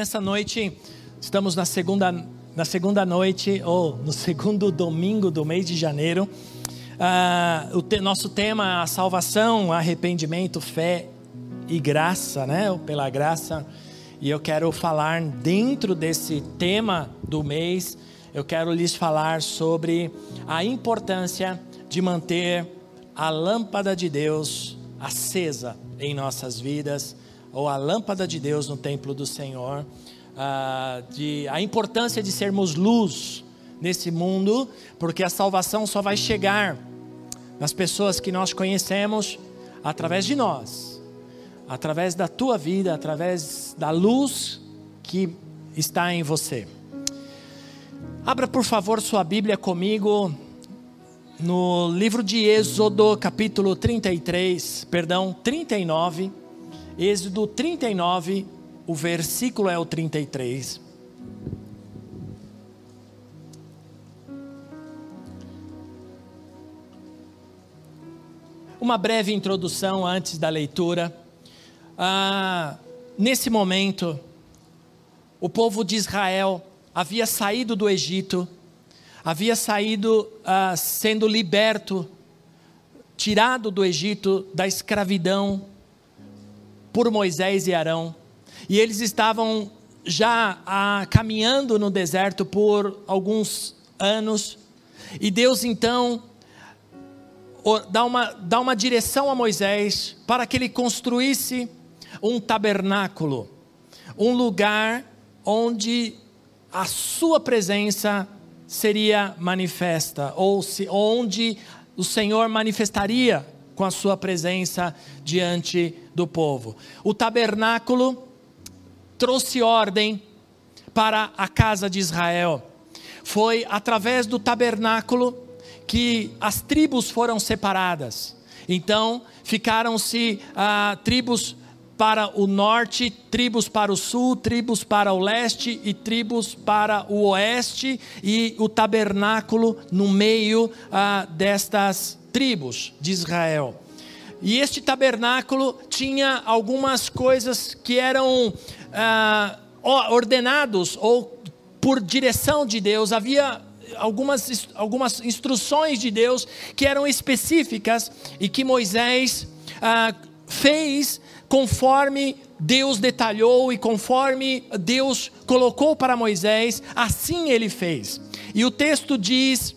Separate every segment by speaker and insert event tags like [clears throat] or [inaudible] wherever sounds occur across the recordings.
Speaker 1: Nessa noite, estamos na segunda, na segunda noite, ou no segundo domingo do mês de janeiro. Uh, o te, nosso tema é a salvação, arrependimento, fé e graça, né? Pela graça. E eu quero falar dentro desse tema do mês, eu quero lhes falar sobre a importância de manter a lâmpada de Deus acesa em nossas vidas ou a lâmpada de Deus no templo do Senhor, uh, de, a importância de sermos luz nesse mundo, porque a salvação só vai chegar nas pessoas que nós conhecemos através de nós, através da tua vida, através da luz que está em você. Abra por favor sua Bíblia comigo no livro de Êxodo, capítulo 33, perdão, 39. Êxodo 39, o versículo é o 33. Uma breve introdução antes da leitura. Ah, nesse momento, o povo de Israel havia saído do Egito, havia saído ah, sendo liberto, tirado do Egito, da escravidão, por Moisés e Arão. E eles estavam já ah, caminhando no deserto por alguns anos. E Deus então dá uma, dá uma direção a Moisés para que ele construísse um tabernáculo, um lugar onde a sua presença seria manifesta, ou se, onde o Senhor manifestaria com a sua presença diante do povo. O tabernáculo trouxe ordem para a casa de Israel. Foi através do tabernáculo que as tribos foram separadas. Então, ficaram-se ah, tribos para o norte, tribos para o sul, tribos para o leste e tribos para o oeste, e o tabernáculo no meio ah, destas tribos de Israel. E este tabernáculo tinha algumas coisas que eram ah, ordenados ou por direção de Deus. Havia algumas, algumas instruções de Deus que eram específicas e que Moisés ah, fez conforme Deus detalhou e conforme Deus colocou para Moisés, assim ele fez. E o texto diz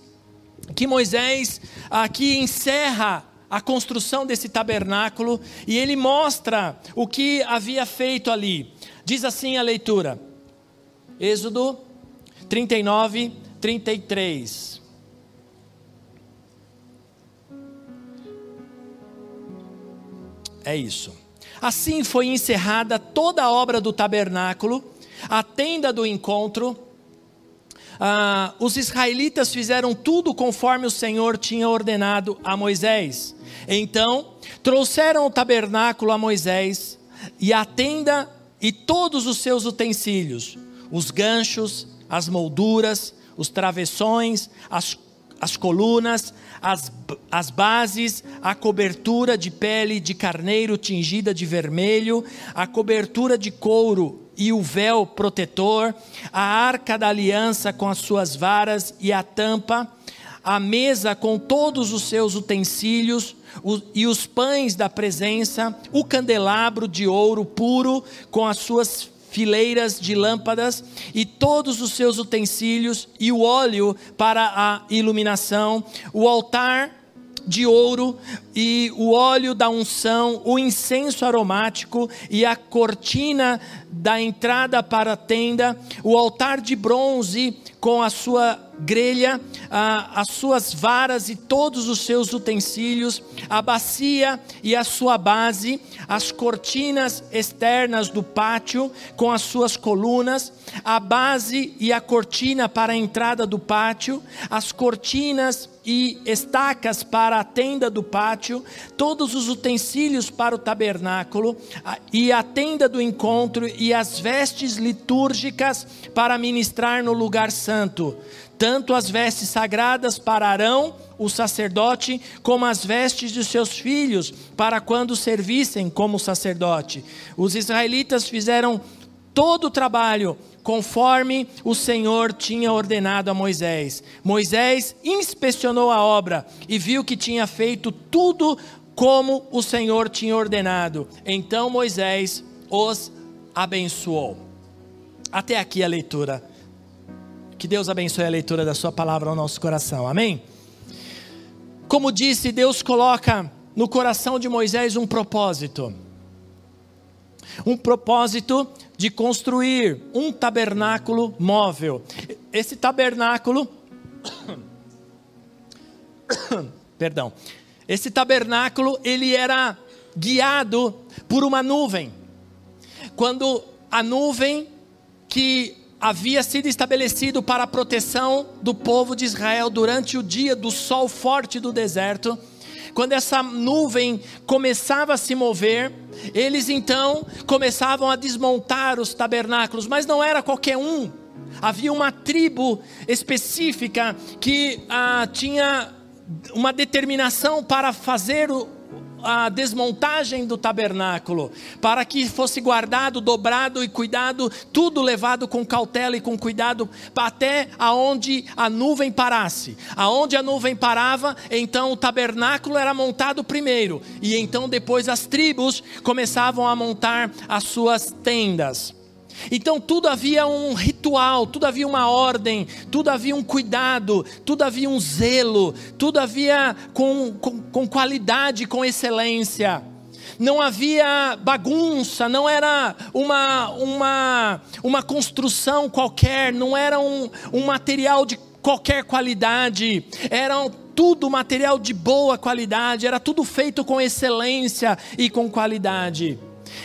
Speaker 1: que Moisés aqui encerra a construção desse tabernáculo e ele mostra o que havia feito ali. Diz assim a leitura, Êxodo 39, 33. É isso. Assim foi encerrada toda a obra do tabernáculo, a tenda do encontro, ah, os israelitas fizeram tudo conforme o Senhor tinha ordenado a Moisés. Então, trouxeram o tabernáculo a Moisés e a tenda e todos os seus utensílios, os ganchos, as molduras, os travessões, as, as colunas, as, as bases, a cobertura de pele de carneiro tingida de vermelho, a cobertura de couro e o véu protetor, a arca da aliança com as suas varas e a tampa, a mesa com todos os seus utensílios e os pães da presença, o candelabro de ouro puro com as suas fileiras de lâmpadas e todos os seus utensílios e o óleo para a iluminação, o altar de ouro e o óleo da unção, o incenso aromático e a cortina da entrada para a tenda, o altar de bronze com a sua grelha, as suas varas e todos os seus utensílios, a bacia e a sua base, as cortinas externas do pátio com as suas colunas, a base e a cortina para a entrada do pátio, as cortinas e estacas para a tenda do pátio, todos os utensílios para o tabernáculo, e a tenda do encontro, e as vestes litúrgicas para ministrar no lugar santo, tanto as vestes sagradas para Arão, o sacerdote, como as vestes de seus filhos, para quando servissem como sacerdote. Os israelitas fizeram todo o trabalho conforme o Senhor tinha ordenado a Moisés. Moisés inspecionou a obra e viu que tinha feito tudo como o Senhor tinha ordenado. Então Moisés os abençoou. Até aqui a leitura. Que Deus abençoe a leitura da Sua palavra ao nosso coração. Amém? Como disse, Deus coloca no coração de Moisés um propósito. Um propósito de construir um tabernáculo móvel. Esse tabernáculo. [coughs] Perdão. Esse tabernáculo, ele era guiado por uma nuvem. Quando a nuvem que havia sido estabelecido para a proteção do povo de Israel durante o dia do sol forte do deserto, quando essa nuvem começava a se mover, eles então começavam a desmontar os tabernáculos, mas não era qualquer um. Havia uma tribo específica que ah, tinha uma determinação para fazer o, a desmontagem do tabernáculo, para que fosse guardado, dobrado e cuidado, tudo levado com cautela e com cuidado, até aonde a nuvem parasse. Aonde a nuvem parava, então o tabernáculo era montado primeiro, e então depois as tribos começavam a montar as suas tendas. Então tudo havia um ritual, tudo havia uma ordem, tudo havia um cuidado, tudo havia um zelo, tudo havia com, com, com qualidade, com excelência. Não havia bagunça, não era uma, uma, uma construção qualquer, não era um, um material de qualquer qualidade, era tudo material de boa qualidade, era tudo feito com excelência e com qualidade.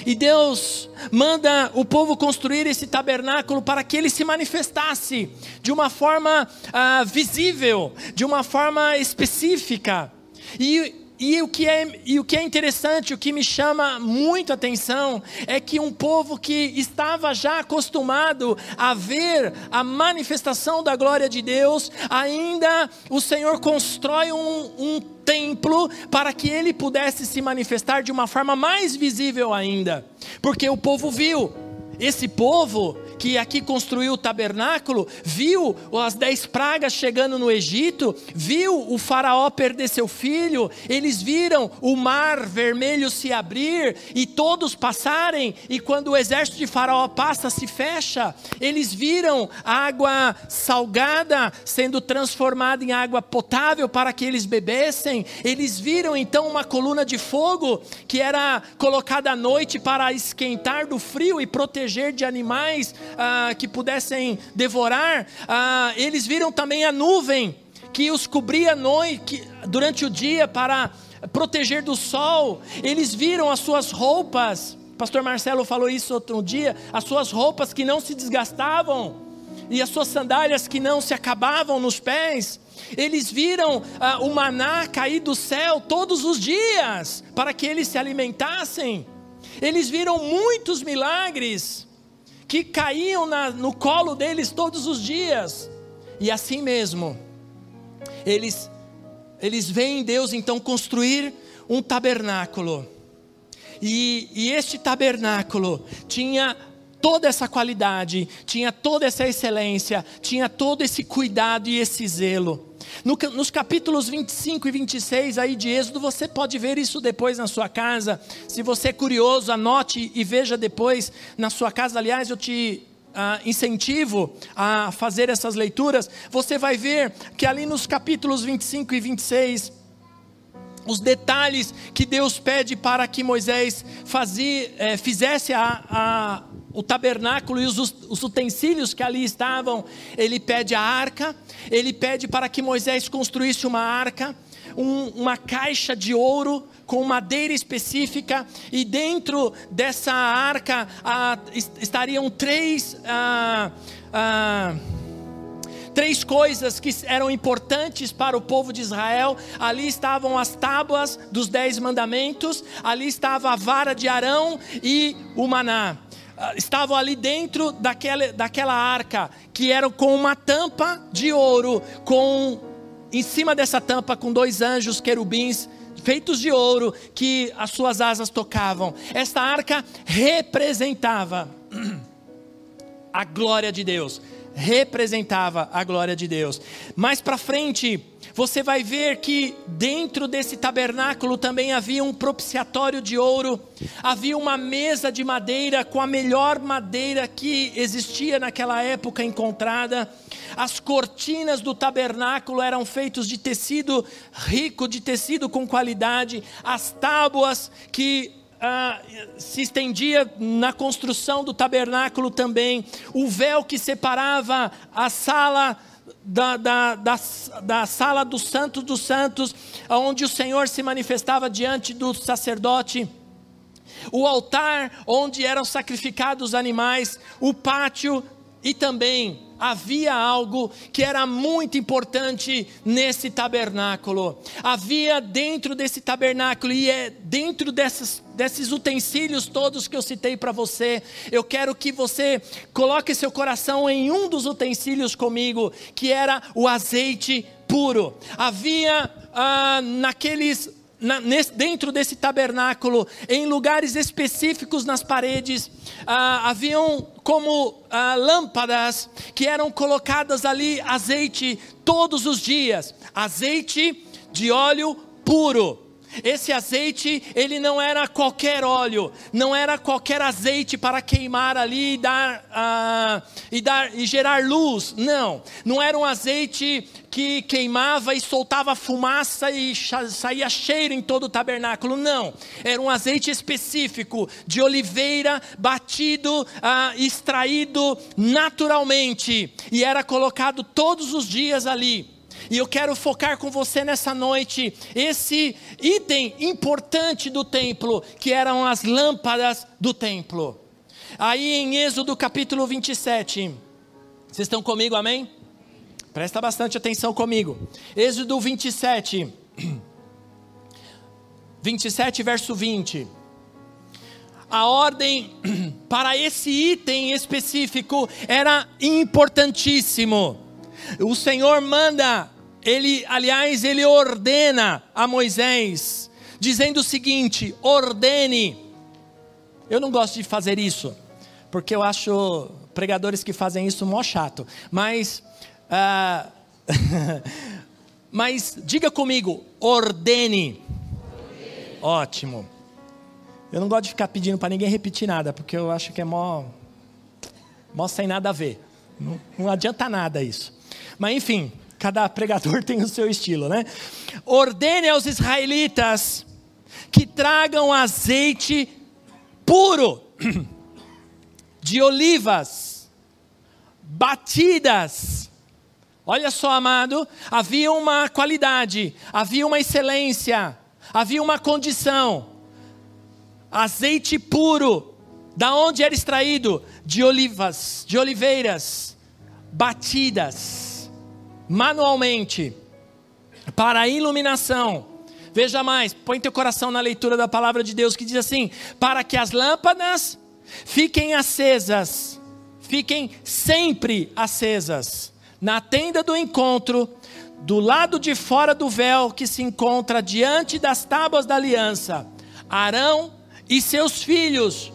Speaker 1: E Deus manda o povo construir esse tabernáculo para que ele se manifestasse de uma forma ah, visível, de uma forma específica. E e o, que é, e o que é interessante, o que me chama muito a atenção, é que um povo que estava já acostumado a ver a manifestação da glória de Deus, ainda o Senhor constrói um, um templo para que ele pudesse se manifestar de uma forma mais visível ainda, porque o povo viu. Esse povo que aqui construiu o tabernáculo, viu as dez pragas chegando no Egito, viu o faraó perder seu filho, eles viram o mar vermelho se abrir e todos passarem, e quando o exército de faraó passa, se fecha, eles viram água salgada sendo transformada em água potável para que eles bebessem, eles viram então uma coluna de fogo que era colocada à noite para esquentar do frio e proteger de animais ah, que pudessem devorar, ah, eles viram também a nuvem que os cobria noite, durante o dia para proteger do sol, eles viram as suas roupas, pastor Marcelo falou isso outro dia, as suas roupas que não se desgastavam, e as suas sandálias que não se acabavam nos pés, eles viram ah, o maná cair do céu todos os dias, para que eles se alimentassem, eles viram muitos milagres, que caíam na, no colo deles todos os dias. E assim mesmo, eles, eles veem Deus então construir um tabernáculo. E, e este tabernáculo tinha toda essa qualidade, tinha toda essa excelência, tinha todo esse cuidado e esse zelo. No, nos capítulos 25 e 26 aí de Êxodo, você pode ver isso depois na sua casa. Se você é curioso, anote e veja depois na sua casa. Aliás, eu te Uh, incentivo a fazer essas leituras, você vai ver que ali nos capítulos 25 e 26, os detalhes que Deus pede para que Moisés fazia, eh, fizesse a, a, o tabernáculo e os, os utensílios que ali estavam, ele pede a arca, ele pede para que Moisés construísse uma arca, um, uma caixa de ouro com madeira específica, e dentro dessa arca ah, estariam três. Ah, ah, três coisas que eram importantes para o povo de Israel. Ali estavam as tábuas dos dez mandamentos, ali estava a vara de Arão e o maná. Ah, estavam ali dentro daquela, daquela arca, que era com uma tampa de ouro, com em cima dessa tampa com dois anjos querubins feitos de ouro que as suas asas tocavam. Esta arca representava [clears throat] a glória de Deus representava a glória de Deus. Mais para frente, você vai ver que dentro desse tabernáculo também havia um propiciatório de ouro, havia uma mesa de madeira com a melhor madeira que existia naquela época encontrada. As cortinas do tabernáculo eram feitas de tecido rico, de tecido com qualidade. As tábuas que ah, se estendia na construção do tabernáculo também, o véu que separava a sala da, da, da, da, sala dos santos dos santos, onde o Senhor se manifestava diante do sacerdote, o altar onde eram sacrificados os animais, o pátio e também havia algo que era muito importante nesse tabernáculo. Havia dentro desse tabernáculo, e é dentro dessas, desses utensílios todos que eu citei para você, eu quero que você coloque seu coração em um dos utensílios comigo, que era o azeite puro. Havia ah, naqueles na, nesse, dentro desse tabernáculo, em lugares específicos nas paredes, ah, haviam como ah, lâmpadas que eram colocadas ali azeite todos os dias, azeite de óleo puro. Esse azeite, ele não era qualquer óleo, não era qualquer azeite para queimar ali e dar, ah, e dar e gerar luz. Não, não era um azeite que queimava e soltava fumaça e saía cheiro em todo o tabernáculo. Não, era um azeite específico de oliveira batido, ah, extraído naturalmente e era colocado todos os dias ali e eu quero focar com você nessa noite esse item importante do templo, que eram as lâmpadas do templo. Aí em Êxodo capítulo 27. Vocês estão comigo, amém? Presta bastante atenção comigo. Êxodo 27. 27, [clears throat] verso 20. A ordem [clears throat] para esse item específico era importantíssimo. O Senhor manda ele, aliás, ele ordena a Moisés, dizendo o seguinte: ordene. Eu não gosto de fazer isso, porque eu acho pregadores que fazem isso mó chato. Mas, uh, [laughs] mas diga comigo, ordene. ordene. Ótimo. Eu não gosto de ficar pedindo para ninguém repetir nada, porque eu acho que é mó, mó sem nada a ver. Não, não adianta nada isso. Mas enfim, Cada pregador [laughs] tem o seu estilo, né? Ordene aos israelitas que tragam azeite puro [clears throat] de olivas batidas. Olha só, amado, havia uma qualidade, havia uma excelência, havia uma condição. Azeite puro, da onde era extraído? De olivas, de oliveiras batidas manualmente para a iluminação. Veja mais, põe teu coração na leitura da palavra de Deus que diz assim: para que as lâmpadas fiquem acesas, fiquem sempre acesas, na tenda do encontro, do lado de fora do véu que se encontra diante das tábuas da aliança. Arão e seus filhos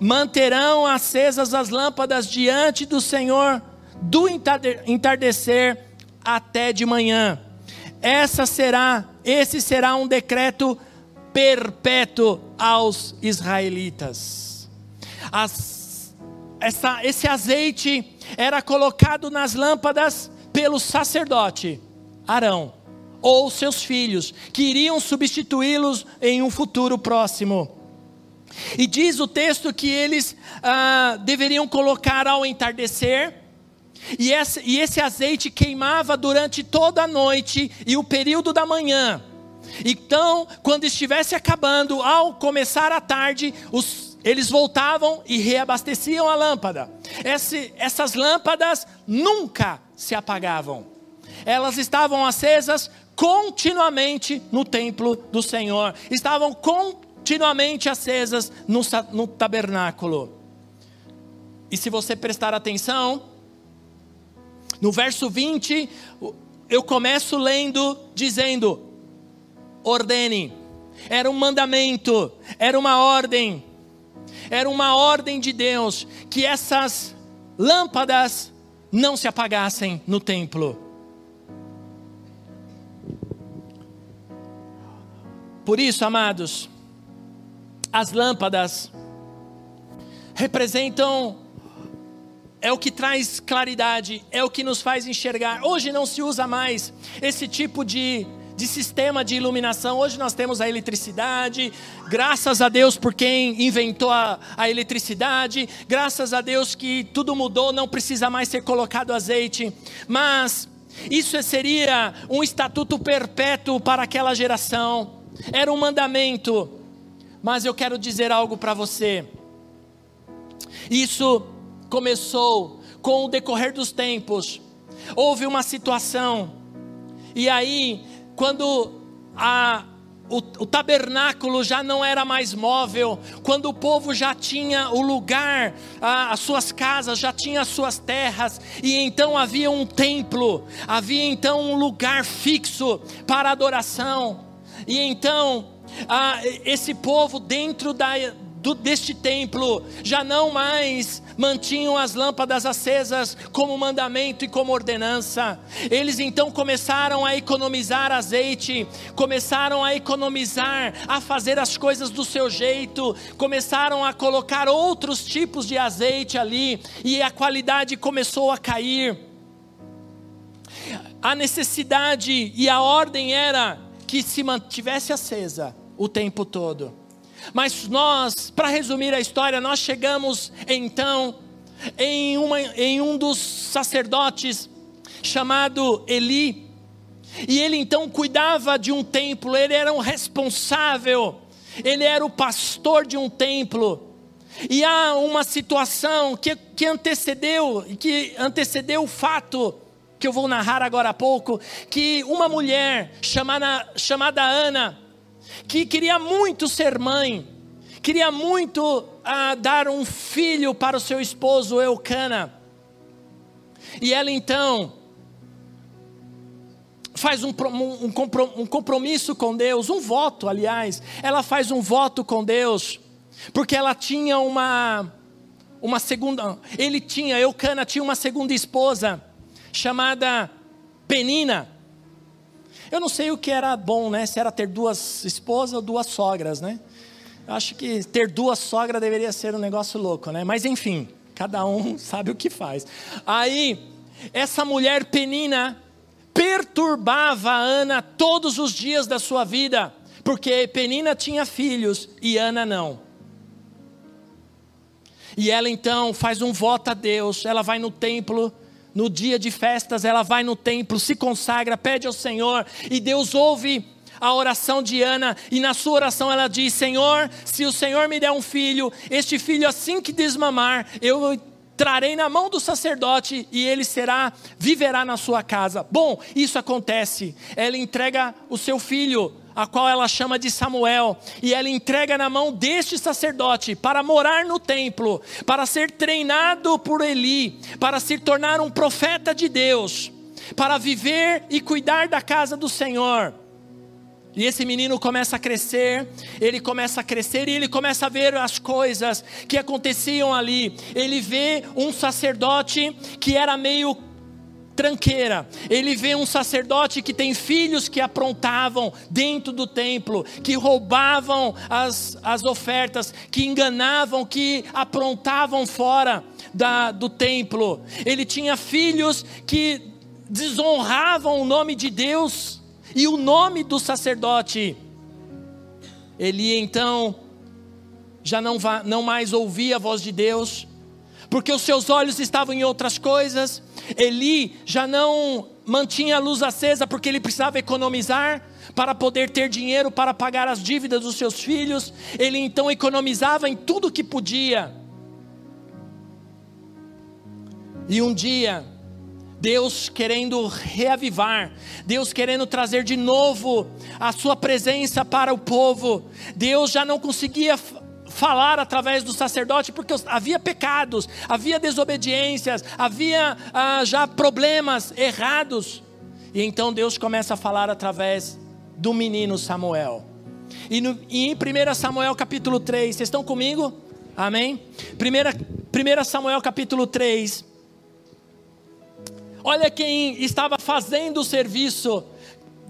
Speaker 1: manterão acesas as lâmpadas diante do Senhor do entardecer até de manhã. Essa será, esse será um decreto perpétuo aos israelitas. As, essa, esse azeite era colocado nas lâmpadas pelo sacerdote Arão ou seus filhos, que iriam substituí-los em um futuro próximo. E diz o texto que eles ah, deveriam colocar ao entardecer, e esse, e esse azeite queimava durante toda a noite e o período da manhã. Então, quando estivesse acabando, ao começar a tarde, os, eles voltavam e reabasteciam a lâmpada. Esse, essas lâmpadas nunca se apagavam. Elas estavam acesas continuamente no templo do Senhor. Estavam continuamente acesas no, no tabernáculo. E se você prestar atenção, no verso 20, eu começo lendo, dizendo: ordene. Era um mandamento, era uma ordem, era uma ordem de Deus que essas lâmpadas não se apagassem no templo. Por isso, amados, as lâmpadas representam é o que traz claridade, é o que nos faz enxergar. Hoje não se usa mais esse tipo de de sistema de iluminação. Hoje nós temos a eletricidade, graças a Deus por quem inventou a, a eletricidade, graças a Deus que tudo mudou, não precisa mais ser colocado azeite. Mas isso seria um estatuto perpétuo para aquela geração, era um mandamento. Mas eu quero dizer algo para você. Isso começou com o decorrer dos tempos. Houve uma situação, e aí quando a, o, o, tabernáculo já não era mais móvel, quando o povo já tinha o lugar, a, as suas casas, já tinha as suas terras, e então havia um templo, havia então um lugar fixo para adoração, e então a, esse povo dentro da, do, deste templo já não mais mantinham as lâmpadas acesas como mandamento e como ordenança. Eles então começaram a economizar azeite, começaram a economizar, a fazer as coisas do seu jeito, começaram a colocar outros tipos de azeite ali e a qualidade começou a cair. A necessidade e a ordem era que se mantivesse acesa o tempo todo. Mas nós, para resumir a história, nós chegamos então em, uma, em um dos sacerdotes chamado Eli. E ele então cuidava de um templo, ele era um responsável, ele era o pastor de um templo. E há uma situação que, que antecedeu, que antecedeu o fato que eu vou narrar agora há pouco, que uma mulher chamada, chamada Ana, que queria muito ser mãe, queria muito ah, dar um filho para o seu esposo Eucana. E ela então faz um, um, um compromisso com Deus, um voto, aliás. Ela faz um voto com Deus, porque ela tinha uma, uma segunda. Ele tinha, Eucana tinha uma segunda esposa, chamada Penina. Eu não sei o que era bom, né? Se era ter duas esposas ou duas sogras, né? Eu acho que ter duas sogras deveria ser um negócio louco, né? Mas enfim, cada um [laughs] sabe o que faz. Aí, essa mulher penina perturbava a Ana todos os dias da sua vida, porque Penina tinha filhos e Ana não. E ela então faz um voto a Deus, ela vai no templo no dia de festas, ela vai no templo, se consagra, pede ao Senhor, e Deus ouve a oração de Ana, e na sua oração ela diz: Senhor, se o Senhor me der um filho, este filho assim que desmamar, eu trarei na mão do sacerdote e ele será, viverá na sua casa. Bom, isso acontece. Ela entrega o seu filho a qual ela chama de Samuel, e ela entrega na mão deste sacerdote para morar no templo, para ser treinado por Eli, para se tornar um profeta de Deus, para viver e cuidar da casa do Senhor. E esse menino começa a crescer, ele começa a crescer e ele começa a ver as coisas que aconteciam ali. Ele vê um sacerdote que era meio tranqueira. Ele vê um sacerdote que tem filhos que aprontavam dentro do templo, que roubavam as, as ofertas, que enganavam, que aprontavam fora da, do templo. Ele tinha filhos que desonravam o nome de Deus e o nome do sacerdote. Ele então já não, não mais ouvia a voz de Deus, porque os seus olhos estavam em outras coisas. Eli já não mantinha a luz acesa porque ele precisava economizar para poder ter dinheiro para pagar as dívidas dos seus filhos. Ele então economizava em tudo que podia. E um dia, Deus querendo reavivar, Deus querendo trazer de novo a sua presença para o povo. Deus já não conseguia falar através do sacerdote, porque havia pecados, havia desobediências, havia ah, já problemas errados. E então Deus começa a falar através do menino Samuel. E, no, e em 1 Samuel capítulo 3, vocês estão comigo? Amém? 1 Samuel capítulo 3. Olha quem estava fazendo o serviço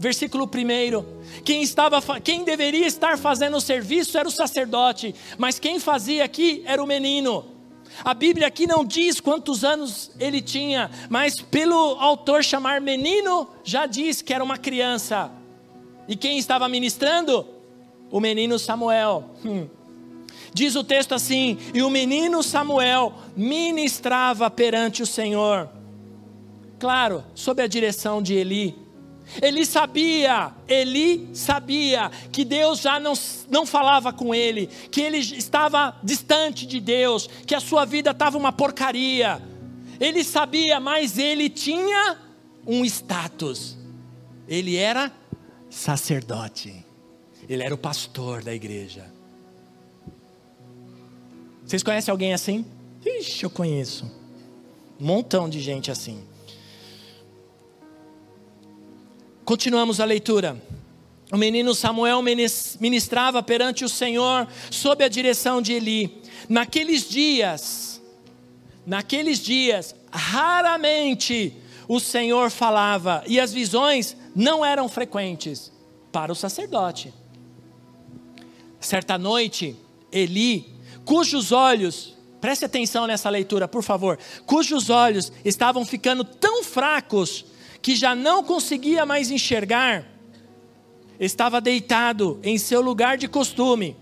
Speaker 1: versículo 1. Quem, estava, quem deveria estar fazendo o serviço era o sacerdote, mas quem fazia aqui era o menino. A Bíblia aqui não diz quantos anos ele tinha, mas pelo autor chamar menino, já diz que era uma criança. E quem estava ministrando? O menino Samuel. Hum. Diz o texto assim: E o menino Samuel ministrava perante o Senhor. Claro, sob a direção de Eli. Ele sabia, Eli sabia que Deus já não, não falava com ele, que ele estava distante de Deus, que a sua vida estava uma porcaria. Ele sabia, mas ele tinha um status. Ele era sacerdote. Ele era o pastor da igreja. Vocês conhecem alguém assim? Ixi, eu conheço. Um montão de gente assim. Continuamos a leitura. O menino Samuel ministrava perante o Senhor sob a direção de Eli. Naqueles dias, naqueles dias, raramente o Senhor falava e as visões não eram frequentes para o sacerdote. Certa noite, Eli, cujos olhos, preste atenção nessa leitura, por favor, cujos olhos estavam ficando tão fracos que já não conseguia mais enxergar, estava deitado em seu lugar de costume.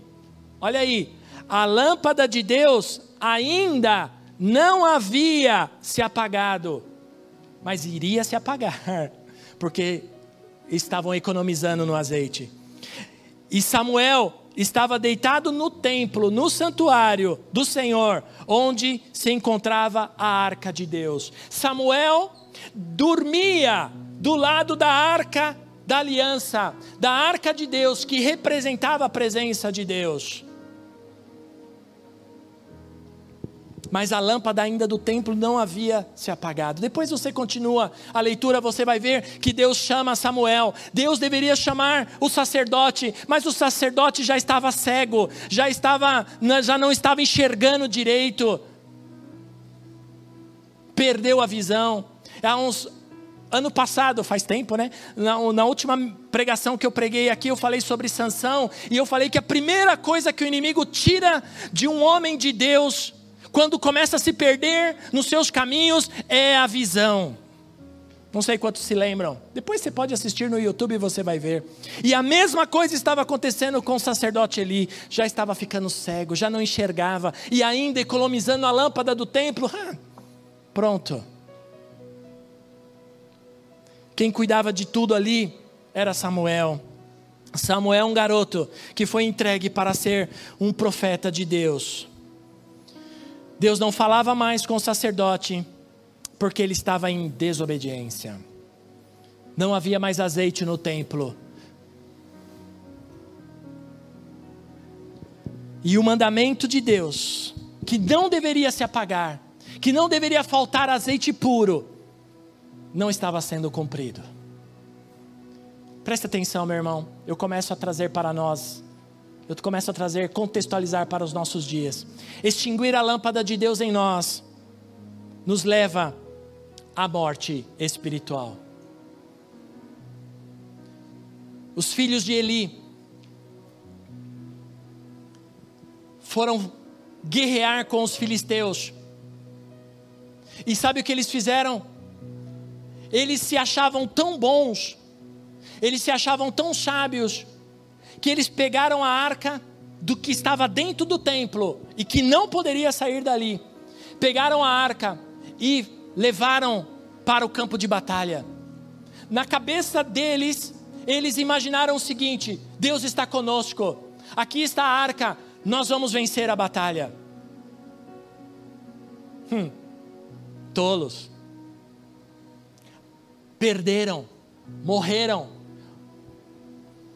Speaker 1: Olha aí, a lâmpada de Deus ainda não havia se apagado, mas iria se apagar, [laughs] porque estavam economizando no azeite. E Samuel estava deitado no templo, no santuário do Senhor, onde se encontrava a arca de Deus. Samuel dormia do lado da arca da aliança, da arca de Deus, que representava a presença de Deus. Mas a lâmpada ainda do templo não havia se apagado. Depois você continua a leitura, você vai ver que Deus chama Samuel. Deus deveria chamar o sacerdote, mas o sacerdote já estava cego, já estava, já não estava enxergando direito. Perdeu a visão. Há uns ano passado, faz tempo, né? Na, na, última pregação que eu preguei aqui, eu falei sobre Sansão e eu falei que a primeira coisa que o inimigo tira de um homem de Deus, quando começa a se perder nos seus caminhos, é a visão. Não sei quantos se lembram. Depois você pode assistir no YouTube e você vai ver. E a mesma coisa estava acontecendo com o sacerdote Eli. Já estava ficando cego, já não enxergava e ainda economizando a lâmpada do templo. Pronto quem cuidava de tudo ali era Samuel. Samuel, um garoto que foi entregue para ser um profeta de Deus. Deus não falava mais com o sacerdote, porque ele estava em desobediência. Não havia mais azeite no templo. E o mandamento de Deus, que não deveria se apagar, que não deveria faltar azeite puro, não estava sendo cumprido. Presta atenção, meu irmão. Eu começo a trazer para nós, eu começo a trazer, contextualizar para os nossos dias. Extinguir a lâmpada de Deus em nós nos leva à morte espiritual. Os filhos de Eli foram guerrear com os filisteus. E sabe o que eles fizeram? Eles se achavam tão bons, eles se achavam tão sábios, que eles pegaram a arca do que estava dentro do templo e que não poderia sair dali, pegaram a arca e levaram para o campo de batalha. Na cabeça deles, eles imaginaram o seguinte: Deus está conosco, aqui está a arca, nós vamos vencer a batalha. Hum, tolos. Perderam, morreram.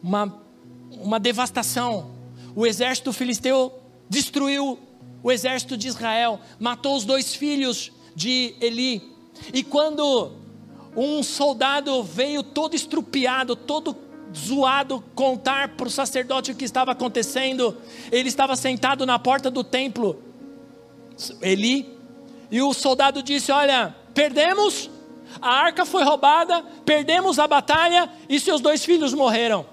Speaker 1: Uma, uma devastação. O exército filisteu destruiu o exército de Israel, matou os dois filhos de Eli. E quando um soldado veio todo estrupiado, todo zoado, contar para o sacerdote o que estava acontecendo, ele estava sentado na porta do templo, Eli, e o soldado disse: Olha, perdemos, a arca foi roubada, perdemos a batalha e seus dois filhos morreram.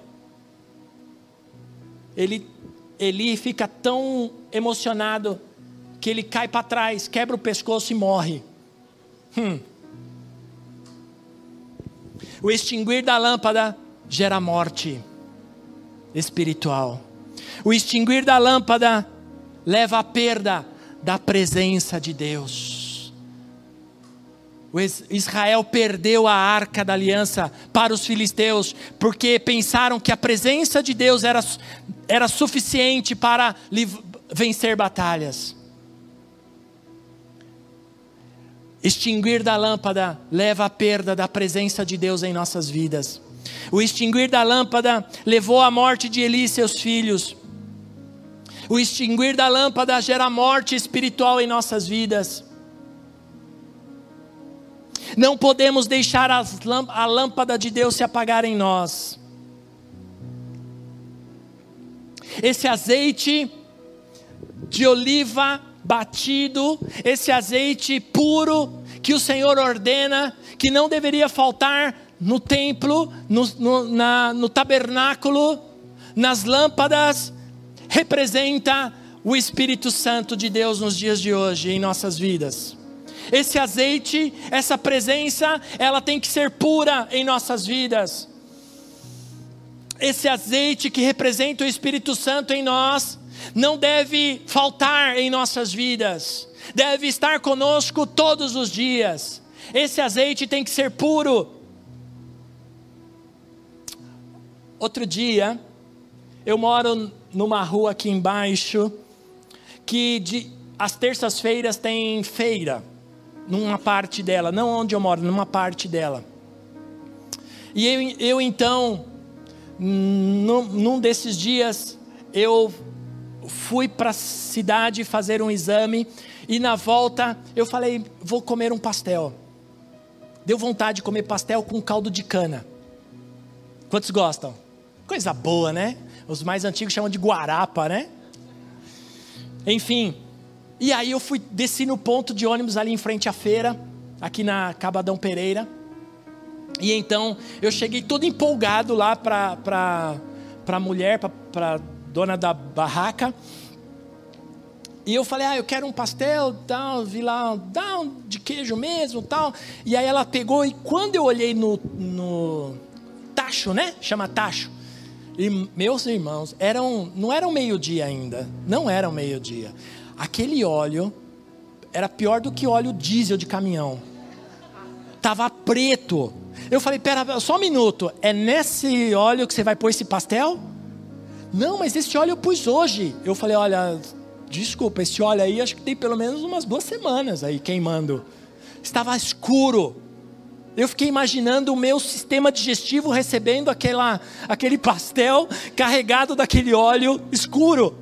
Speaker 1: Ele, Eli fica tão emocionado que ele cai para trás, quebra o pescoço e morre. Hum. O extinguir da lâmpada gera morte espiritual. O extinguir da lâmpada leva à perda da presença de Deus. Israel perdeu a arca da aliança para os filisteus, porque pensaram que a presença de Deus era, era suficiente para vencer batalhas. Extinguir da lâmpada leva à perda da presença de Deus em nossas vidas. O extinguir da lâmpada levou à morte de Eli e seus filhos. O extinguir da lâmpada gera morte espiritual em nossas vidas. Não podemos deixar a lâmpada de Deus se apagar em nós. Esse azeite de oliva batido, esse azeite puro que o Senhor ordena, que não deveria faltar no templo, no, no, na, no tabernáculo, nas lâmpadas, representa o Espírito Santo de Deus nos dias de hoje, em nossas vidas. Esse azeite, essa presença, ela tem que ser pura em nossas vidas. Esse azeite que representa o Espírito Santo em nós, não deve faltar em nossas vidas, deve estar conosco todos os dias. Esse azeite tem que ser puro. Outro dia, eu moro numa rua aqui embaixo, que de, às terças-feiras tem feira, numa parte dela, não onde eu moro, numa parte dela. E eu, eu então, num, num desses dias, eu fui para a cidade fazer um exame e na volta eu falei, vou comer um pastel. Deu vontade de comer pastel com caldo de cana. Quantos gostam? Coisa boa, né? Os mais antigos chamam de guarapa, né? Enfim. E aí eu fui desci no ponto de ônibus ali em frente à feira, aqui na Cabadão Pereira. E então eu cheguei todo empolgado lá para para a mulher, para dona da barraca. E eu falei, ah, eu quero um pastel, tal, vi lá, um de queijo mesmo, tal. E aí ela pegou e quando eu olhei no, no tacho, né? Chama tacho. E meus irmãos, eram, não era meio-dia ainda, não era meio-dia. Aquele óleo era pior do que óleo diesel de caminhão. Tava preto. Eu falei, pera, só um minuto. É nesse óleo que você vai pôr esse pastel? Não, mas esse óleo eu pus hoje. Eu falei, olha, desculpa, esse óleo aí acho que tem pelo menos umas duas semanas aí queimando. Estava escuro. Eu fiquei imaginando o meu sistema digestivo recebendo aquela, aquele pastel carregado daquele óleo escuro.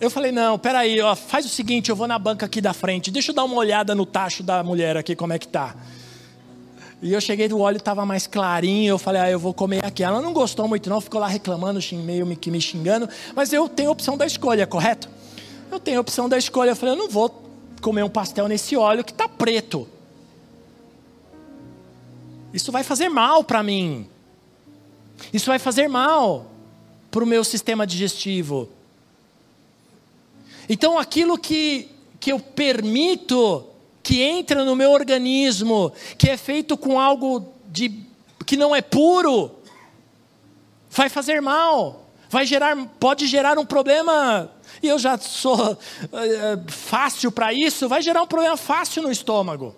Speaker 1: Eu falei, não, peraí, ó, faz o seguinte, eu vou na banca aqui da frente, deixa eu dar uma olhada no tacho da mulher aqui, como é que tá. E eu cheguei, o óleo estava mais clarinho, eu falei, ah, eu vou comer aqui. Ela não gostou muito não, ficou lá reclamando, meio que me xingando. Mas eu tenho a opção da escolha, correto? Eu tenho a opção da escolha. Eu falei, eu não vou comer um pastel nesse óleo que está preto. Isso vai fazer mal para mim. Isso vai fazer mal para o meu sistema digestivo. Então aquilo que, que eu permito que entra no meu organismo, que é feito com algo de, que não é puro, vai fazer mal, vai gerar, pode gerar um problema, e eu já sou uh, fácil para isso, vai gerar um problema fácil no estômago.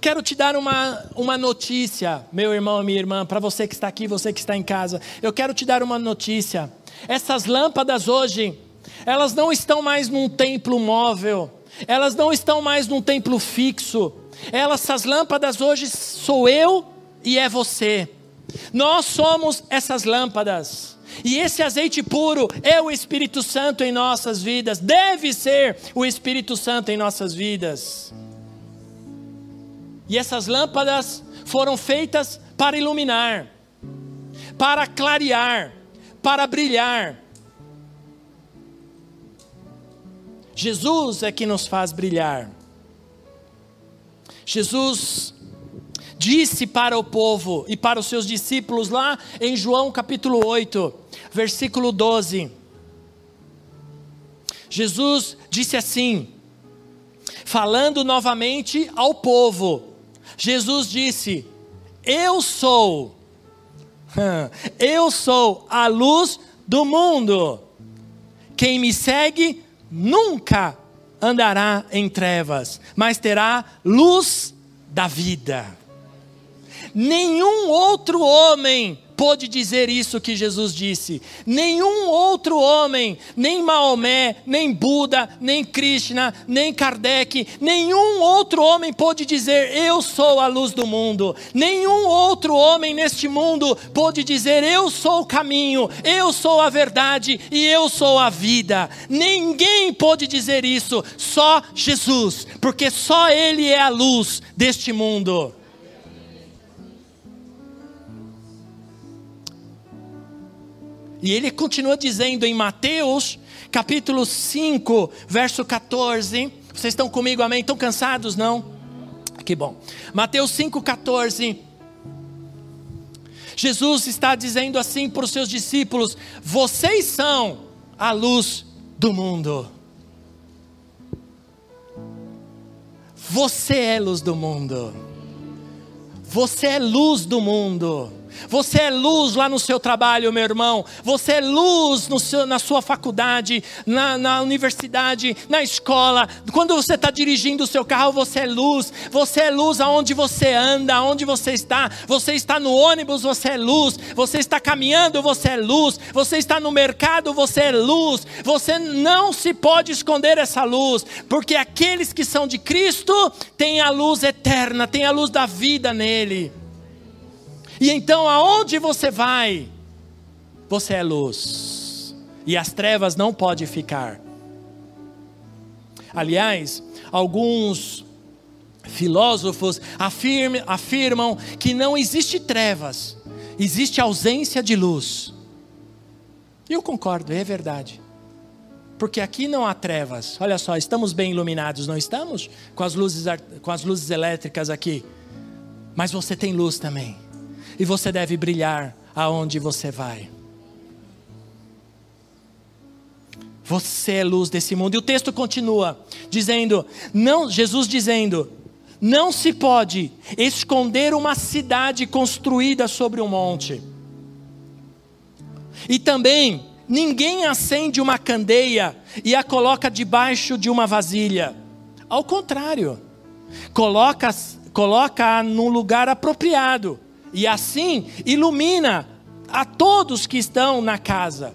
Speaker 1: Quero te dar uma, uma notícia, meu irmão, minha irmã, para você que está aqui, você que está em casa. Eu quero te dar uma notícia. Essas lâmpadas hoje, elas não estão mais num templo móvel, elas não estão mais num templo fixo. Elas, essas lâmpadas hoje sou eu e é você. Nós somos essas lâmpadas. E esse azeite puro é o Espírito Santo em nossas vidas, deve ser o Espírito Santo em nossas vidas. E essas lâmpadas foram feitas para iluminar, para clarear, para brilhar. Jesus é que nos faz brilhar. Jesus disse para o povo e para os seus discípulos lá em João capítulo 8, versículo 12. Jesus disse assim, falando novamente ao povo: Jesus disse: Eu sou, eu sou a luz do mundo. Quem me segue nunca andará em trevas, mas terá luz da vida. Nenhum outro homem pôde dizer isso que Jesus disse. Nenhum outro homem, nem Maomé, nem Buda, nem Krishna, nem Kardec, nenhum outro homem pôde dizer: Eu sou a luz do mundo. Nenhum outro homem neste mundo pôde dizer: Eu sou o caminho, eu sou a verdade e eu sou a vida. Ninguém pôde dizer isso, só Jesus, porque só Ele é a luz deste mundo. E ele continua dizendo em Mateus, capítulo 5, verso 14. Vocês estão comigo, amém? Estão cansados, não? Que bom. Mateus 5, 14. Jesus está dizendo assim para os seus discípulos: Vocês são a luz do mundo. Você é luz do mundo. Você é luz do mundo. Você é luz lá no seu trabalho, meu irmão. Você é luz seu, na sua faculdade, na, na, universidade, na escola. Quando você está dirigindo o seu carro, você é luz. Você é luz aonde você anda, aonde você está. Você está no ônibus, você é luz. Você está caminhando, você é luz. Você está no mercado, você é luz. Você não se pode esconder essa luz, porque aqueles que são de Cristo têm a luz eterna, têm a luz da vida nele. E então, aonde você vai, você é luz. E as trevas não podem ficar. Aliás, alguns filósofos afirmam, afirmam que não existe trevas, existe ausência de luz. E eu concordo, é verdade. Porque aqui não há trevas. Olha só, estamos bem iluminados, não estamos? Com as luzes, com as luzes elétricas aqui. Mas você tem luz também e você deve brilhar aonde você vai. Você é luz desse mundo. E o texto continua dizendo, não, Jesus dizendo, não se pode esconder uma cidade construída sobre um monte. E também ninguém acende uma candeia e a coloca debaixo de uma vasilha. Ao contrário, coloca coloca num lugar apropriado e assim ilumina a todos que estão na casa.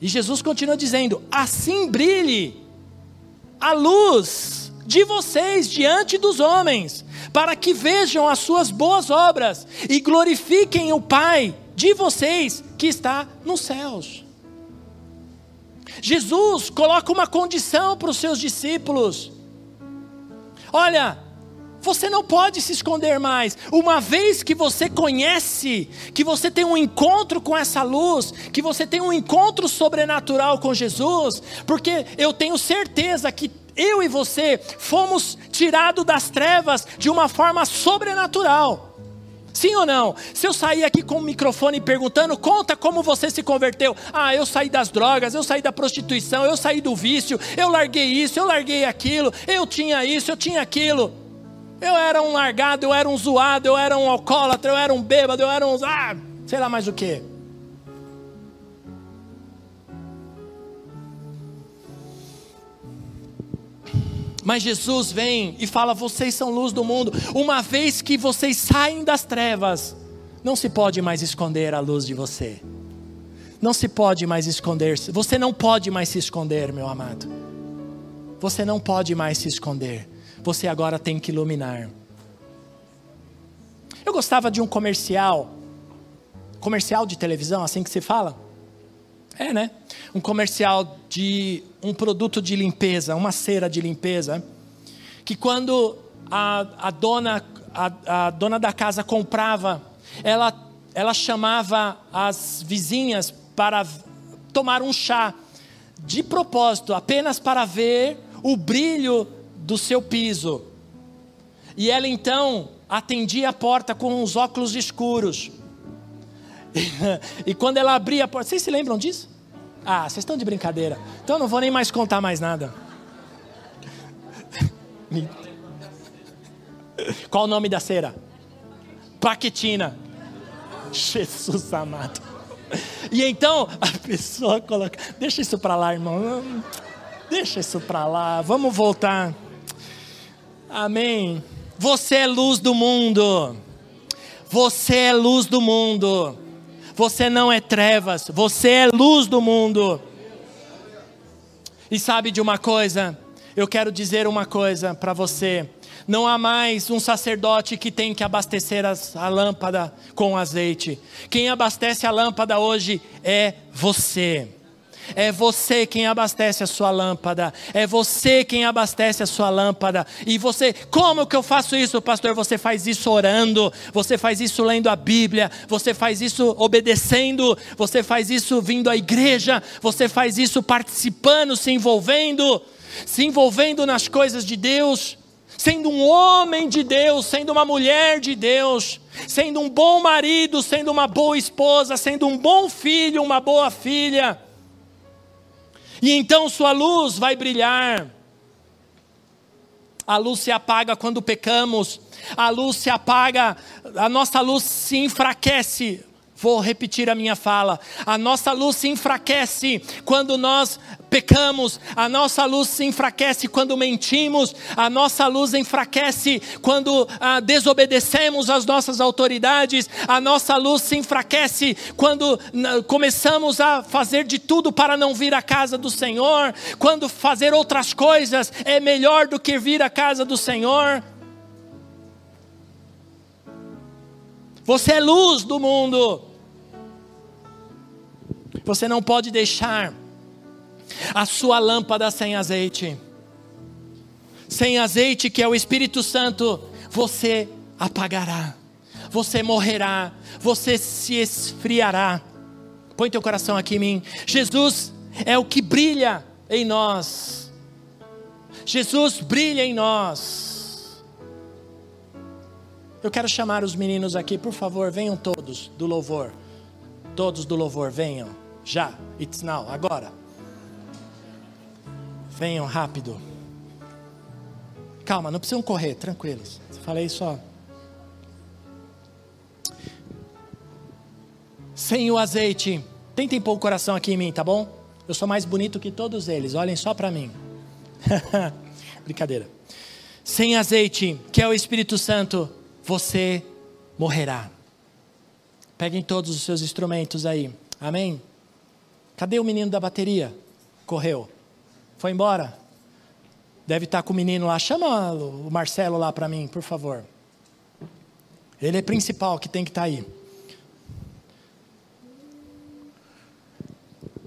Speaker 1: E Jesus continua dizendo: assim brilhe a luz de vocês diante dos homens, para que vejam as suas boas obras e glorifiquem o Pai de vocês que está nos céus. Jesus coloca uma condição para os seus discípulos. Olha, você não pode se esconder mais. Uma vez que você conhece, que você tem um encontro com essa luz, que você tem um encontro sobrenatural com Jesus, porque eu tenho certeza que eu e você fomos tirados das trevas de uma forma sobrenatural. Sim ou não? Se eu sair aqui com o microfone perguntando, conta como você se converteu. Ah, eu saí das drogas, eu saí da prostituição, eu saí do vício, eu larguei isso, eu larguei aquilo, eu tinha isso, eu tinha aquilo Eu era um largado, eu era um zoado, eu era um alcoólatra, eu era um bêbado, eu era um. Ah, sei lá mais o que. Mas Jesus vem e fala: vocês são luz do mundo. Uma vez que vocês saem das trevas, não se pode mais esconder a luz de você. Não se pode mais esconder. Você não pode mais se esconder, meu amado. Você não pode mais se esconder. Você agora tem que iluminar. Eu gostava de um comercial, comercial de televisão, assim que se fala. É, né? Um comercial de um produto de limpeza, uma cera de limpeza, que quando a, a dona a, a dona da casa comprava, ela ela chamava as vizinhas para tomar um chá de propósito, apenas para ver o brilho do seu piso. E ela então atendia a porta com os óculos escuros. [laughs] e quando ela abria a porta, vocês se lembram disso? Ah, vocês estão de brincadeira. Então não vou nem mais contar mais nada. [laughs] Qual o nome da cera? Paquetina. Jesus amado. E então a pessoa coloca. Deixa isso para lá, irmão. Deixa isso para lá. Vamos voltar. Amém. Você é luz do mundo. Você é luz do mundo. Você não é trevas, você é luz do mundo. E sabe de uma coisa? Eu quero dizer uma coisa para você. Não há mais um sacerdote que tem que abastecer as, a lâmpada com azeite. Quem abastece a lâmpada hoje é você. É você quem abastece a sua lâmpada. É você quem abastece a sua lâmpada. E você, como que eu faço isso, pastor? Você faz isso orando, você faz isso lendo a Bíblia, você faz isso obedecendo, você faz isso vindo à igreja, você faz isso participando, se envolvendo, se envolvendo nas coisas de Deus, sendo um homem de Deus, sendo uma mulher de Deus, sendo um bom marido, sendo uma boa esposa, sendo um bom filho, uma boa filha e então sua luz vai brilhar. A luz se apaga quando pecamos, a luz se apaga, a nossa luz se enfraquece Vou repetir a minha fala. A nossa luz se enfraquece quando nós pecamos, a nossa luz se enfraquece quando mentimos, a nossa luz enfraquece quando ah, desobedecemos às nossas autoridades, a nossa luz se enfraquece quando começamos a fazer de tudo para não vir à casa do Senhor, quando fazer outras coisas é melhor do que vir à casa do Senhor. Você é luz do mundo. Você não pode deixar a sua lâmpada sem azeite. Sem azeite, que é o Espírito Santo, você apagará, você morrerá, você se esfriará. Põe teu coração aqui em mim. Jesus é o que brilha em nós. Jesus brilha em nós. Eu quero chamar os meninos aqui, por favor, venham todos do louvor. Todos do louvor, venham. Já, it's now, agora. Venham rápido. Calma, não precisam correr, tranquilos. Falei só. Sem o azeite, tentem pôr o coração aqui em mim, tá bom? Eu sou mais bonito que todos eles, olhem só para mim. [laughs] Brincadeira. Sem azeite, que é o Espírito Santo, você morrerá. Peguem todos os seus instrumentos aí. Amém? Cadê o menino da bateria? Correu. Foi embora? Deve estar com o menino lá. Chama o Marcelo lá para mim, por favor. Ele é principal que tem que estar aí.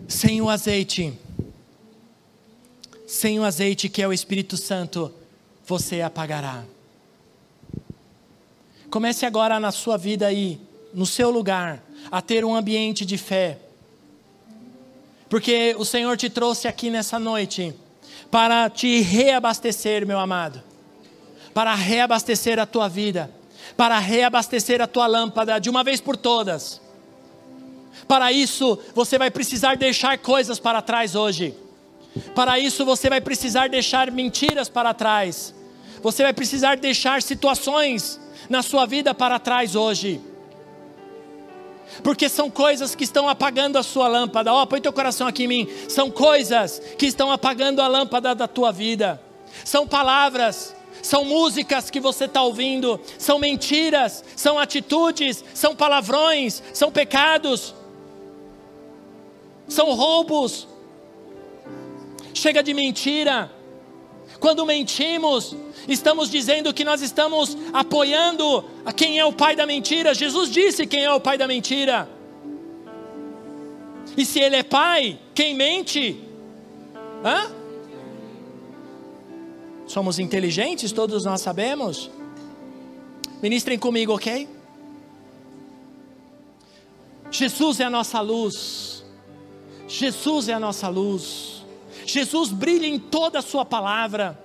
Speaker 1: Sem o azeite, sem o azeite que é o Espírito Santo, você apagará. Comece agora na sua vida aí, no seu lugar, a ter um ambiente de fé porque o Senhor te trouxe aqui nessa noite para te reabastecer, meu amado, para reabastecer a tua vida, para reabastecer a tua lâmpada de uma vez por todas. Para isso, você vai precisar deixar coisas para trás hoje. Para isso, você vai precisar deixar mentiras para trás. Você vai precisar deixar situações na sua vida para trás hoje. Porque são coisas que estão apagando a sua lâmpada. Ó, oh, põe teu coração aqui em mim. São coisas que estão apagando a lâmpada da tua vida. São palavras, são músicas que você está ouvindo, são mentiras, são atitudes, são palavrões, são pecados, são roubos. Chega de mentira. Quando mentimos, estamos dizendo que nós estamos apoiando a quem é o pai da mentira. Jesus disse quem é o pai da mentira. E se ele é pai, quem mente? Hã? Somos inteligentes, todos nós sabemos. Ministrem comigo, ok? Jesus é a nossa luz. Jesus é a nossa luz. Jesus brilha em toda a Sua palavra.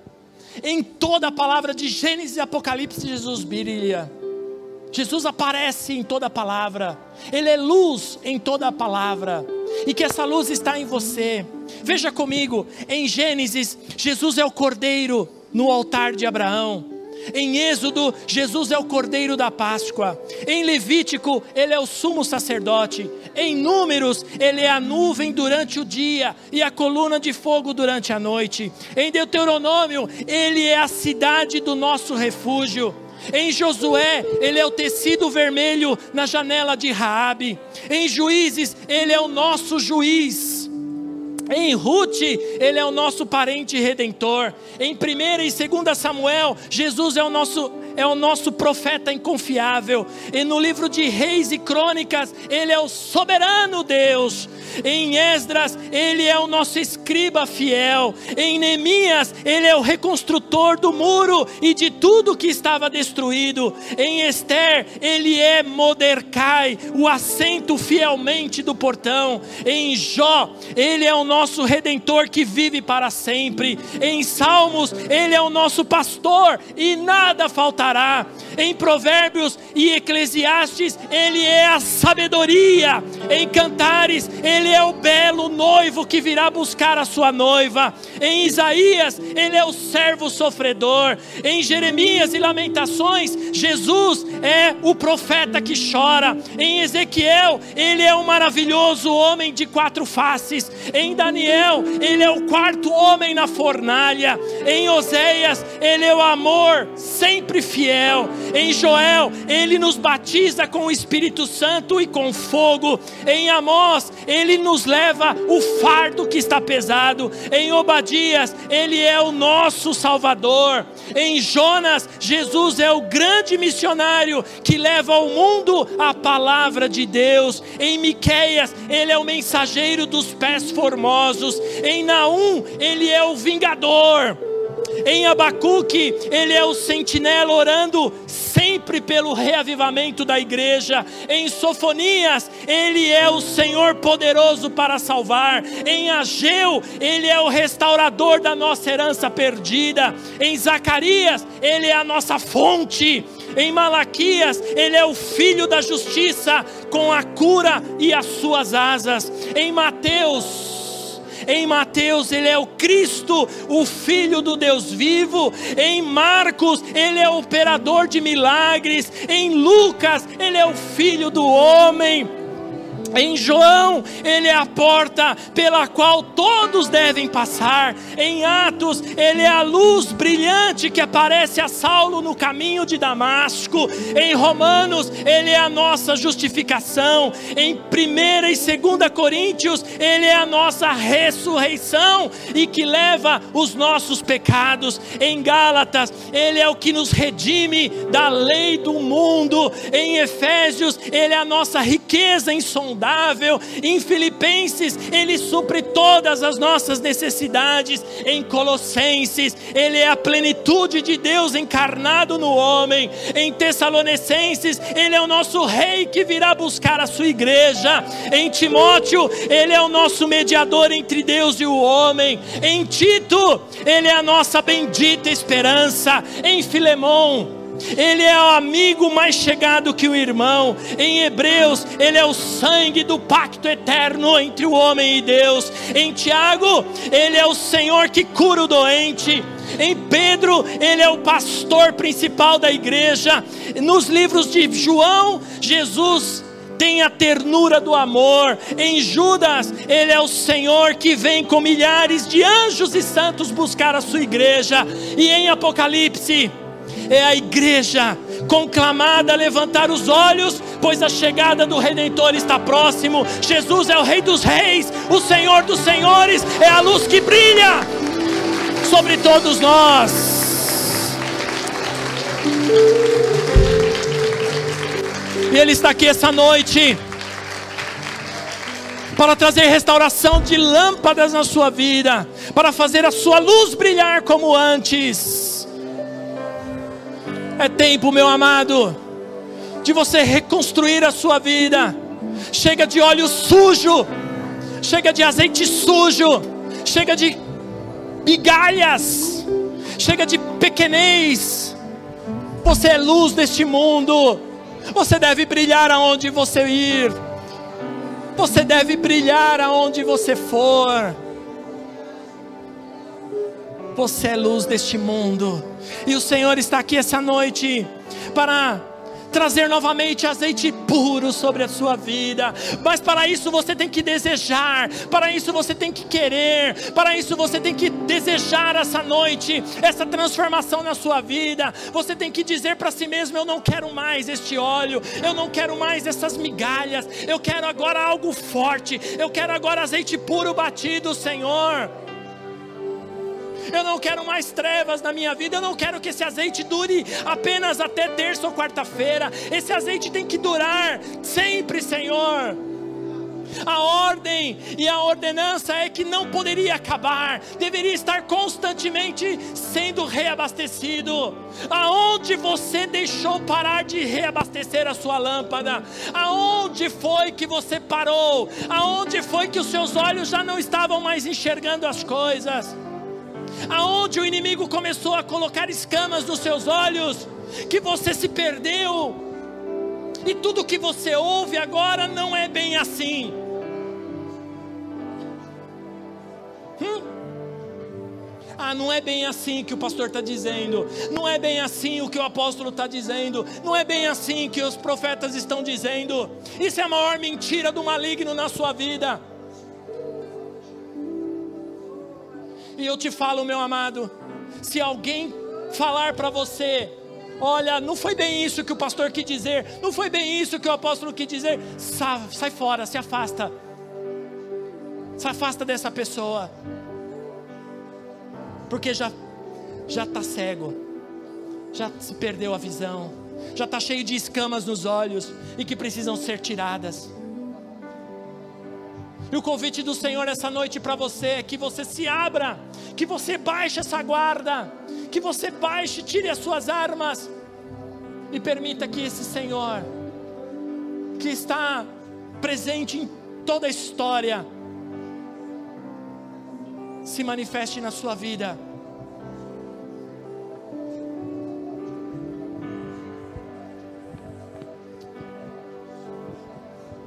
Speaker 1: Em toda a palavra de Gênesis e Apocalipse, Jesus brilha. Jesus aparece em toda a palavra. Ele é luz em toda a palavra. E que essa luz está em você. Veja comigo, em Gênesis, Jesus é o cordeiro no altar de Abraão. Em Êxodo, Jesus é o cordeiro da Páscoa. Em Levítico, ele é o sumo sacerdote. Em Números, ele é a nuvem durante o dia e a coluna de fogo durante a noite. Em Deuteronômio, ele é a cidade do nosso refúgio. Em Josué, ele é o tecido vermelho na janela de Raabe. Em Juízes, ele é o nosso juiz. Em Ruth, ele é o nosso parente redentor. Em 1 e 2 Samuel, Jesus é o nosso é o nosso profeta inconfiável. E no livro de Reis e Crônicas, ele é o soberano Deus. Em Esdras, ele é o nosso escriba fiel. Em Neemias, ele é o reconstrutor do muro e de tudo que estava destruído. Em Esther, ele é Modercai, o assento fielmente do portão. Em Jó, ele é o nosso redentor que vive para sempre. Em Salmos, ele é o nosso pastor e nada Em Provérbios e Eclesiastes, ele é a sabedoria. Em Cantares, ele é o belo noivo que virá buscar a sua noiva. Em Isaías, Ele é o servo sofredor. Em Jeremias e Lamentações, Jesus é o profeta que chora. Em Ezequiel, Ele é o maravilhoso homem de quatro faces. Em Daniel, Ele é o quarto homem na fornalha. Em Oséias, Ele é o amor sempre fiel. Em Joel, Ele nos batiza com o Espírito Santo e com fogo. Em Amós, Ele nos leva o fardo que está pesado. Em Obadias, Ele é o nosso Salvador. Em Jonas, Jesus é o grande missionário que leva ao mundo a palavra de Deus. Em Miqueias, Ele é o mensageiro dos pés formosos. Em Naum, Ele é o vingador. Em Abacuque, ele é o sentinela orando sempre pelo reavivamento da igreja. Em Sofonias, ele é o Senhor poderoso para salvar. Em Ageu, ele é o restaurador da nossa herança perdida. Em Zacarias, ele é a nossa fonte. Em Malaquias, ele é o filho da justiça com a cura e as suas asas. Em Mateus, em Mateus, ele é o Cristo, o Filho do Deus vivo. Em Marcos, ele é o operador de milagres. Em Lucas, ele é o Filho do homem. Em João, ele é a porta pela qual todos devem passar. Em Atos, ele é a luz brilhante que aparece a Saulo no caminho de Damasco. Em Romanos, ele é a nossa justificação. Em 1 e 2 Coríntios, ele é a nossa ressurreição e que leva os nossos pecados. Em Gálatas, ele é o que nos redime da lei do mundo. Em Efésios, ele é a nossa riqueza insondável saudável. Em Filipenses, Ele supre todas as nossas necessidades. Em Colossenses, Ele é a plenitude de Deus encarnado no homem. Em Tessalonicenses, Ele é o nosso Rei que virá buscar a sua igreja. Em Timóteo, Ele é o nosso mediador entre Deus e o homem. Em Tito, Ele é a nossa bendita esperança. Em Filemão, ele é o amigo mais chegado que o irmão. Em Hebreus, ele é o sangue do pacto eterno entre o homem e Deus. Em Tiago, ele é o Senhor que cura o doente. Em Pedro, ele é o pastor principal da igreja. Nos livros de João, Jesus tem a ternura do amor. Em Judas, ele é o Senhor que vem com milhares de anjos e santos buscar a sua igreja. E em Apocalipse, é a igreja conclamada a levantar os olhos, pois a chegada do Redentor está próximo. Jesus é o Rei dos Reis, o Senhor dos Senhores, é a luz que brilha sobre todos nós. E Ele está aqui essa noite para trazer restauração de lâmpadas na sua vida, para fazer a sua luz brilhar como antes. É tempo, meu amado, de você reconstruir a sua vida. Chega de óleo sujo, chega de azeite sujo, chega de migalhas, chega de pequenez. Você é luz deste mundo. Você deve brilhar aonde você ir. Você deve brilhar aonde você for. Você é luz deste mundo. E o Senhor está aqui essa noite para trazer novamente azeite puro sobre a sua vida. Mas para isso você tem que desejar, para isso você tem que querer, para isso você tem que desejar essa noite, essa transformação na sua vida. Você tem que dizer para si mesmo: Eu não quero mais este óleo, eu não quero mais essas migalhas, eu quero agora algo forte, eu quero agora azeite puro batido, Senhor eu não quero mais trevas na minha vida, eu não quero que esse azeite dure apenas até terça ou quarta-feira, esse azeite tem que durar sempre, Senhor. A ordem e a ordenança é que não poderia acabar, deveria estar constantemente sendo reabastecido. Aonde você deixou parar de reabastecer a sua lâmpada? Aonde foi que você parou? Aonde foi que os seus olhos já não estavam mais enxergando as coisas? Aonde o inimigo começou a colocar escamas nos seus olhos, que você se perdeu, e tudo que você ouve agora não é bem assim. Hum? Ah, não é bem assim que o pastor está dizendo, não é bem assim o que o apóstolo está dizendo, não é bem assim que os profetas estão dizendo. Isso é a maior mentira do maligno na sua vida. E eu te falo, meu amado, se alguém falar para você, olha, não foi bem isso que o pastor quis dizer, não foi bem isso que o apóstolo quis dizer, sai, sai fora, se afasta. Se afasta dessa pessoa. Porque já já está cego, já se perdeu a visão, já está cheio de escamas nos olhos e que precisam ser tiradas. E o convite do Senhor essa noite para você é que você se abra, que você baixe essa guarda, que você baixe, tire as suas armas e permita que esse Senhor, que está presente em toda a história, se manifeste na sua vida.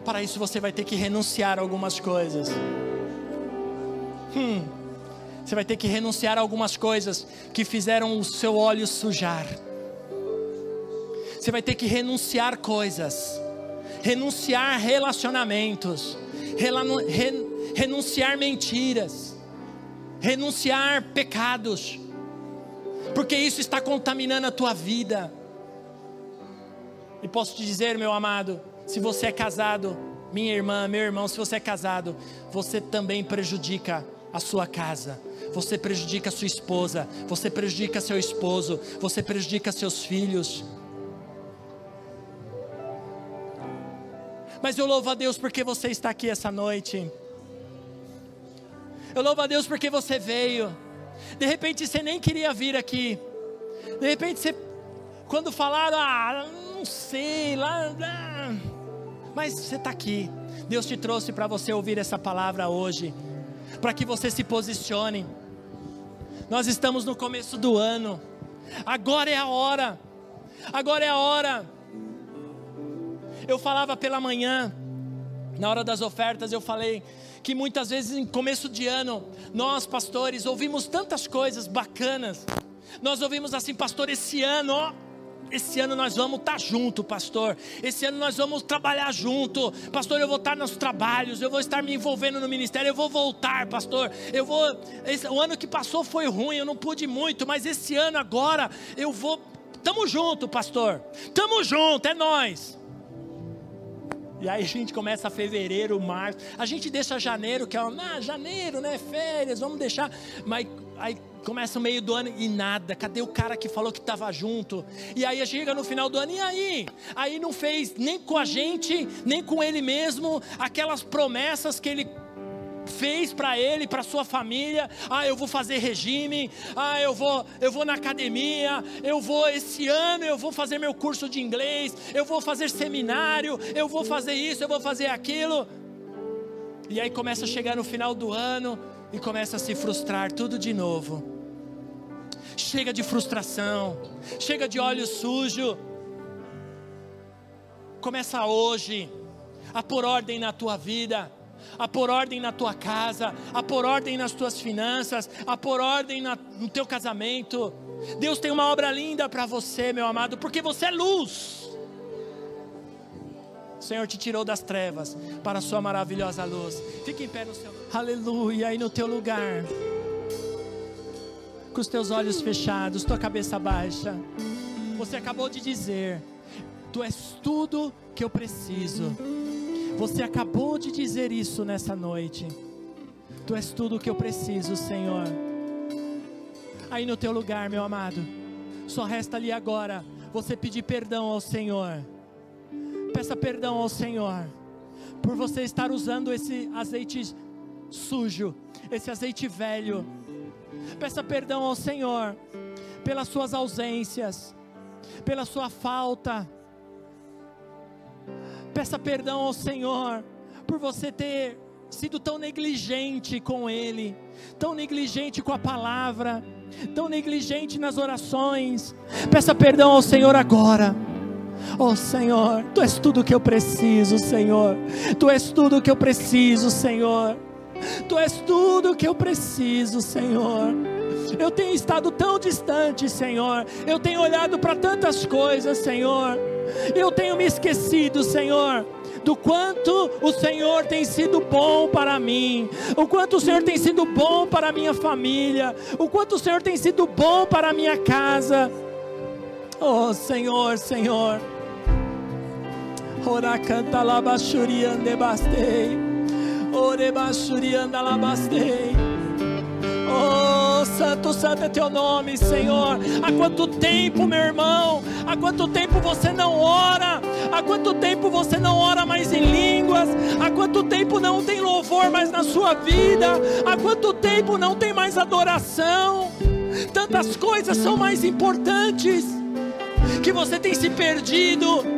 Speaker 1: Para isso você vai ter que renunciar a algumas coisas. Hum, você vai ter que renunciar a algumas coisas que fizeram o seu olho sujar. Você vai ter que renunciar coisas, renunciar relacionamentos, renunciar mentiras, renunciar pecados, porque isso está contaminando a tua vida. E posso te dizer, meu amado, se você é casado, minha irmã, meu irmão, se você é casado, você também prejudica a sua casa, você prejudica a sua esposa, você prejudica seu esposo, você prejudica seus filhos. Mas eu louvo a Deus porque você está aqui essa noite. Eu louvo a Deus porque você veio. De repente você nem queria vir aqui. De repente você, quando falaram, ah, não sei, lá. lá mas você está aqui. Deus te trouxe para você ouvir essa palavra hoje, para que você se posicione. Nós estamos no começo do ano, agora é a hora, agora é a hora. Eu falava pela manhã, na hora das ofertas, eu falei que muitas vezes em começo de ano, nós pastores ouvimos tantas coisas bacanas, Nós ouvimos assim, pastor, esse ano, ó, esse ano nós vamos estar tá junto, pastor. Esse ano nós vamos trabalhar junto. Pastor, eu vou estar nos trabalhos, eu vou estar me envolvendo no ministério, eu vou voltar, pastor. Eu vou. Esse, o ano que passou foi ruim, eu não pude muito, mas esse ano agora eu vou. Tamo junto, pastor. Tamo junto, é nós. E aí a gente começa fevereiro, março. A gente deixa janeiro, que é, ah, janeiro, né? Férias, vamos deixar. Mas aí começa o meio do ano e nada. Cadê o cara que falou que estava junto? E aí chega no final do ano, e aí? Aí não fez nem com a gente, nem com ele mesmo, aquelas promessas que ele fez para ele, para sua família. Ah, eu vou fazer regime. Ah, eu vou, eu vou na academia. Eu vou esse ano, eu vou fazer meu curso de inglês. Eu vou fazer seminário. Eu vou fazer isso, eu vou fazer aquilo. E aí começa a chegar no final do ano e começa a se frustrar tudo de novo. Chega de frustração, chega de olho sujo. Começa hoje a pôr ordem na tua vida a pôr ordem na tua casa, a pôr ordem nas tuas finanças, a pôr ordem na, no teu casamento. Deus tem uma obra linda para você, meu amado, porque você é luz. O Senhor te tirou das trevas para a sua maravilhosa luz. Fique em pé no seu. Aleluia, aí no teu lugar. Com os teus olhos fechados, tua cabeça baixa. Você acabou de dizer: Tu és tudo que eu preciso. Você acabou de dizer isso nessa noite. Tu és tudo que eu preciso, Senhor. Aí no teu lugar, meu amado, só resta ali agora você pedir perdão ao Senhor. Peça perdão ao Senhor por você estar usando esse azeite sujo, esse azeite velho. Peça perdão ao Senhor pelas suas ausências, pela sua falta Peça perdão ao Senhor por você ter sido tão negligente com Ele, tão negligente com a palavra, tão negligente nas orações. Peça perdão ao Senhor agora. Oh Senhor, Tu és tudo que eu preciso, Senhor. Tu és tudo que eu preciso, Senhor. Tu és tudo que eu preciso, Senhor. Eu tenho estado tão distante, Senhor. Eu tenho olhado para tantas coisas, Senhor eu tenho me esquecido, Senhor, do quanto o Senhor tem sido bom para mim, o quanto o Senhor tem sido bom para a minha família, o quanto o Senhor tem sido bom para a minha casa. Oh, Senhor, Senhor. Ora canta lá bastei. Oh, santo, santo é teu nome, Senhor. Há quanto tempo, meu irmão? Há quanto tempo você não ora? Há quanto tempo você não ora mais em línguas? Há quanto tempo não tem louvor mais na sua vida? Há quanto tempo não tem mais adoração? Tantas coisas são mais importantes que você tem se perdido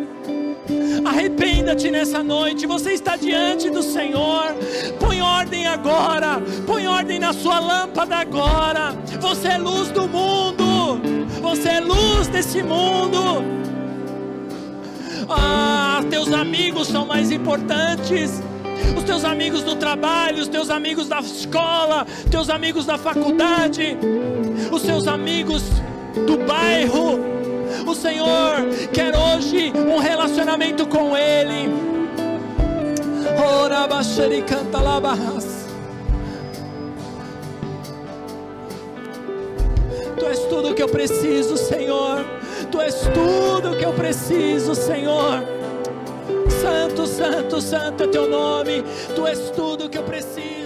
Speaker 1: Arrependa-te nessa noite. Você está diante do Senhor. Põe ordem agora. Põe ordem na sua lâmpada agora. Você é luz do mundo. Você é luz desse mundo. Ah, teus amigos são mais importantes. Os teus amigos do trabalho, os teus amigos da escola, teus amigos da faculdade, os seus amigos do bairro, o Senhor quer hoje um relacionamento com Ele. Ora, e canta labas. Tu és tudo que eu preciso, Senhor. Tu és tudo que eu preciso, Senhor. Santo, santo, santo é teu nome. Tu és tudo que eu preciso.